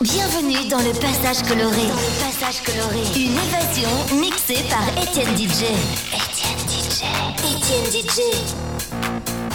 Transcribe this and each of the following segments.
Bienvenue dans le passage coloré. Passage coloré. Une évasion mixée par Étienne DJ. Étienne DJ. Étienne DJ.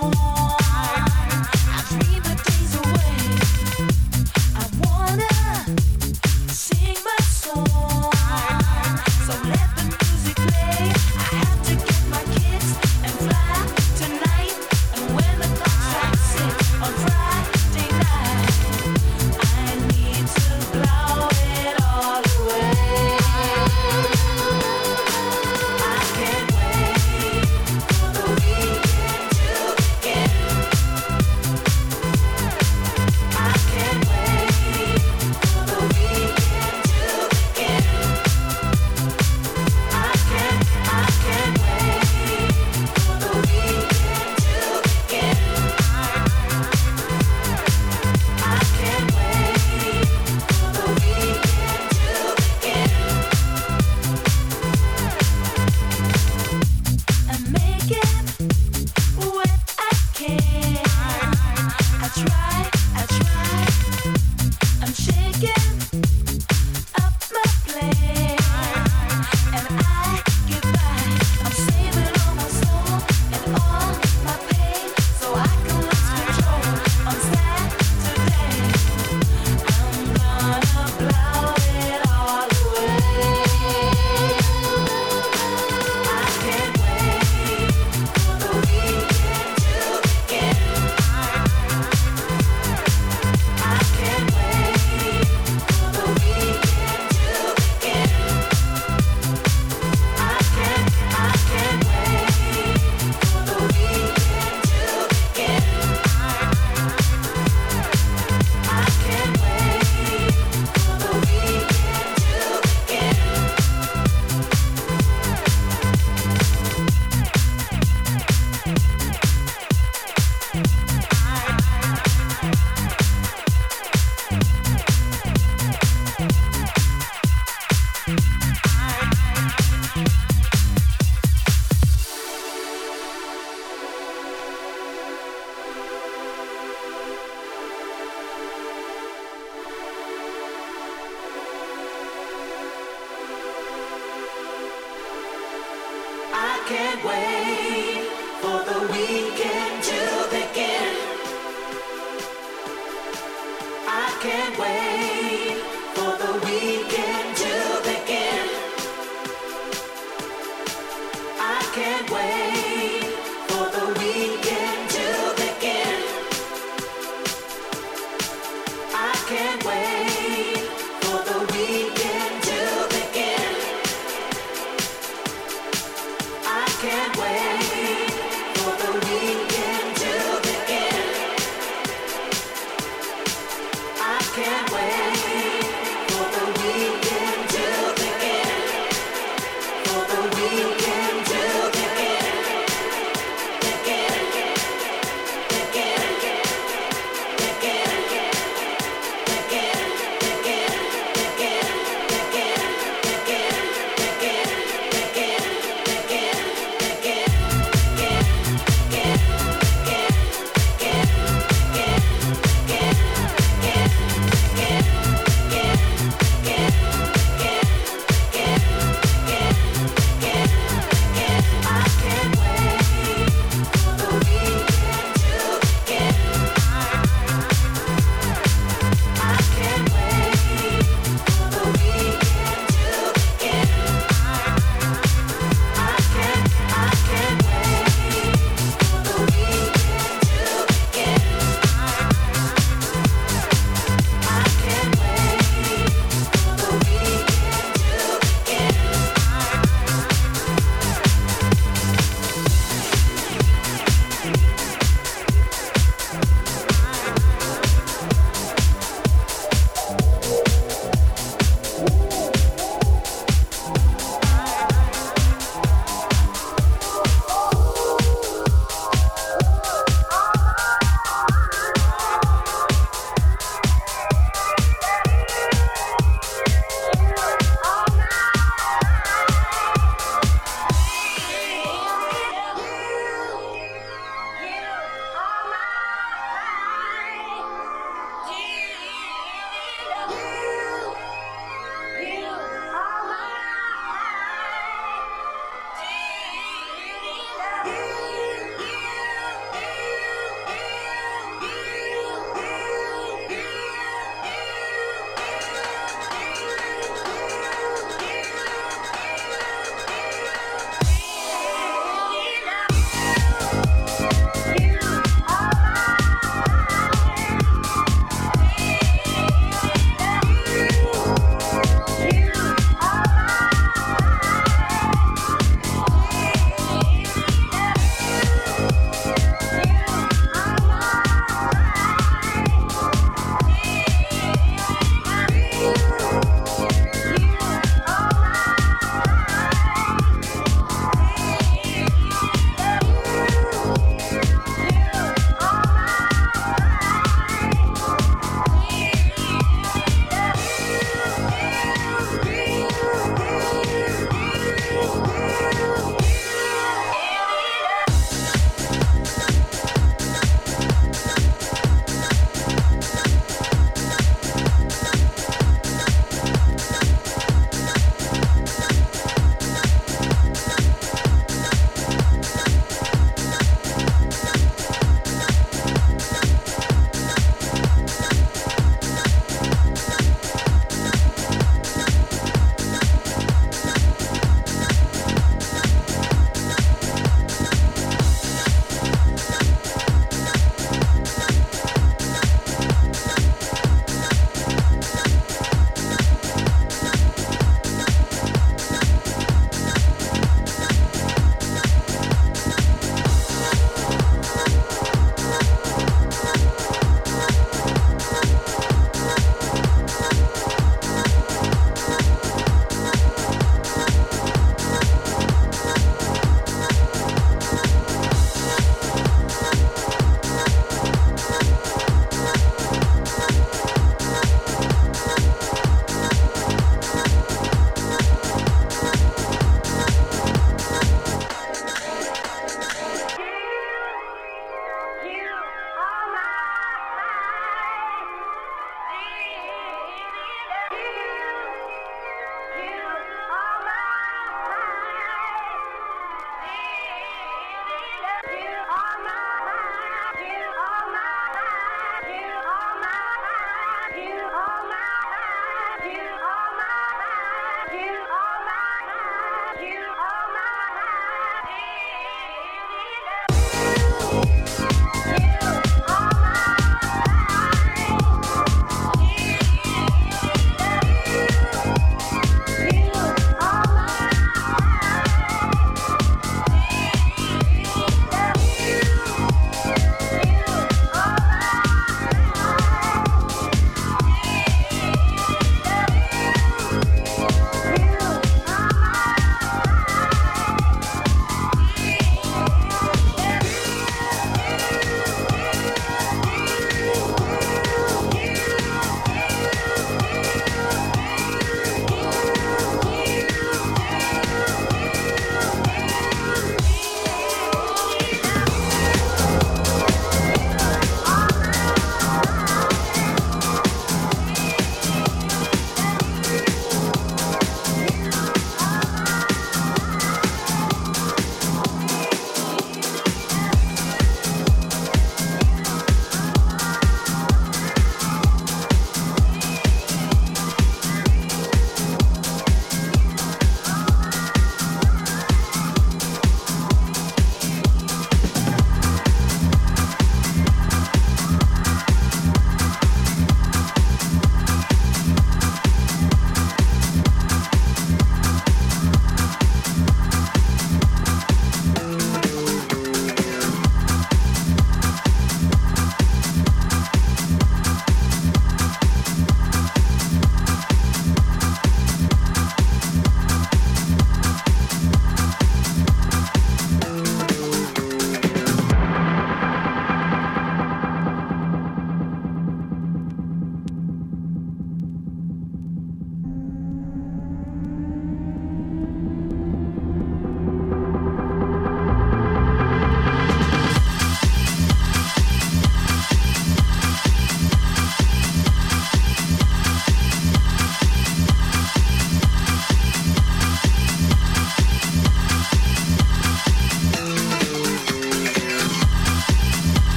want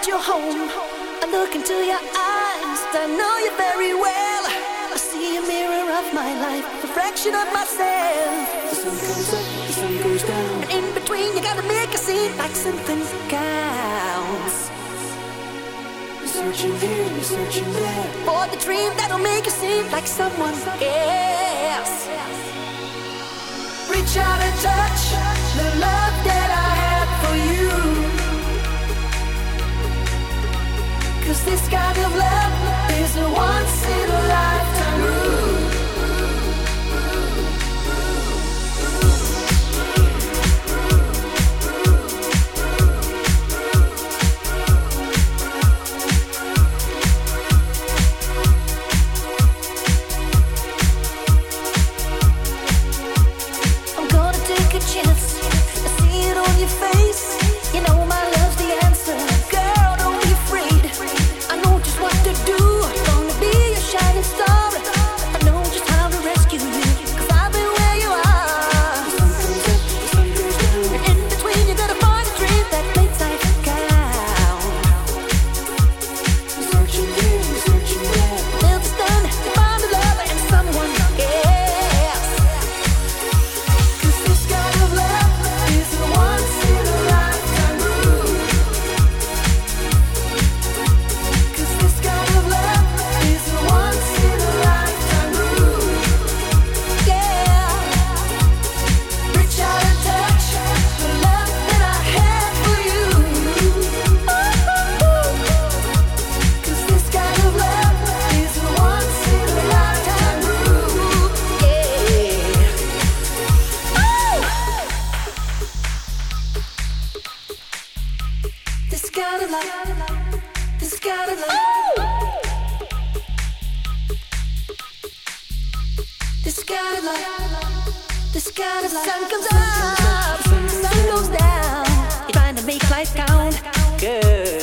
at your home. I look into your eyes, I know you very well. I see a mirror of my life, a fraction of myself. The sun comes up, the sun goes down. And in between, you gotta make a scene like something counts. You're searching here, you're searching there. For the dream that'll make you seem like someone else. Reach out and touch the love. Cause this kind of love is a once in a lifetime Kind the sun comes up, the sun goes down. You find to make life count. Good.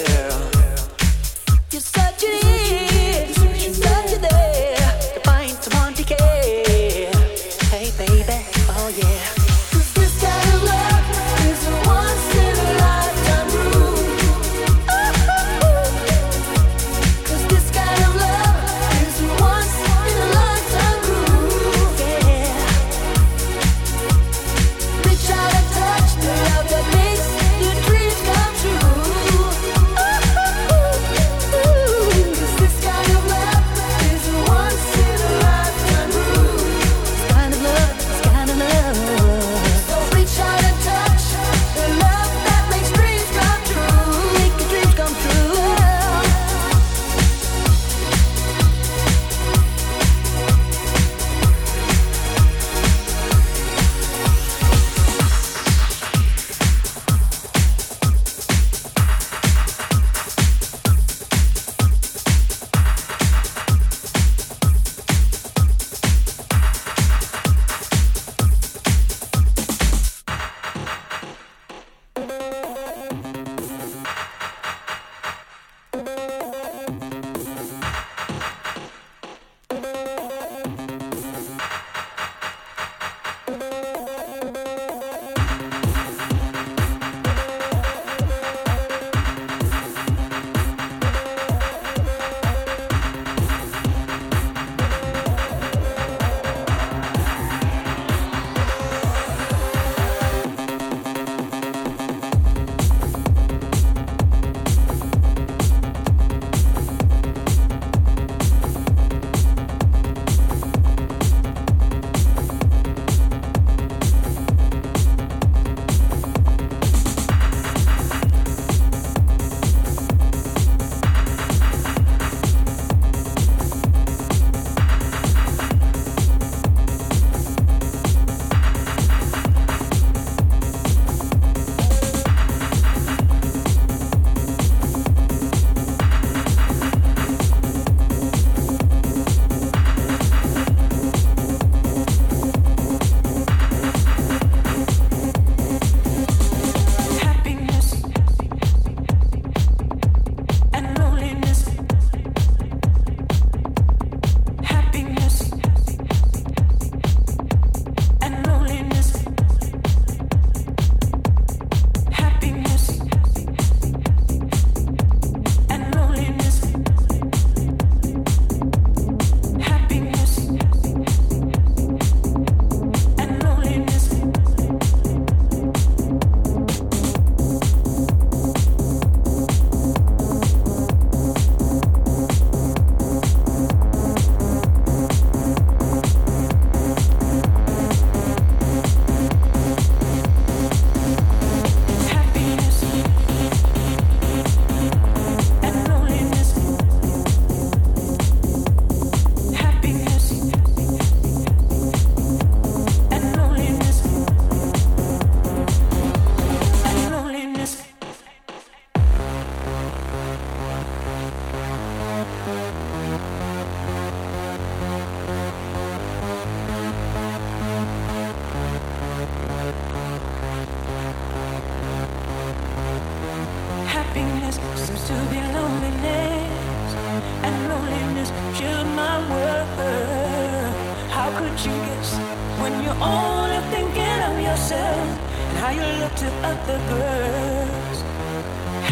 You're only thinking of yourself and how you look to other girls?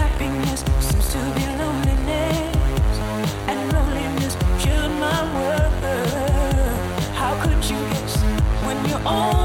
Happiness seems to be loneliness, and loneliness kills my world. How could you guess when you're only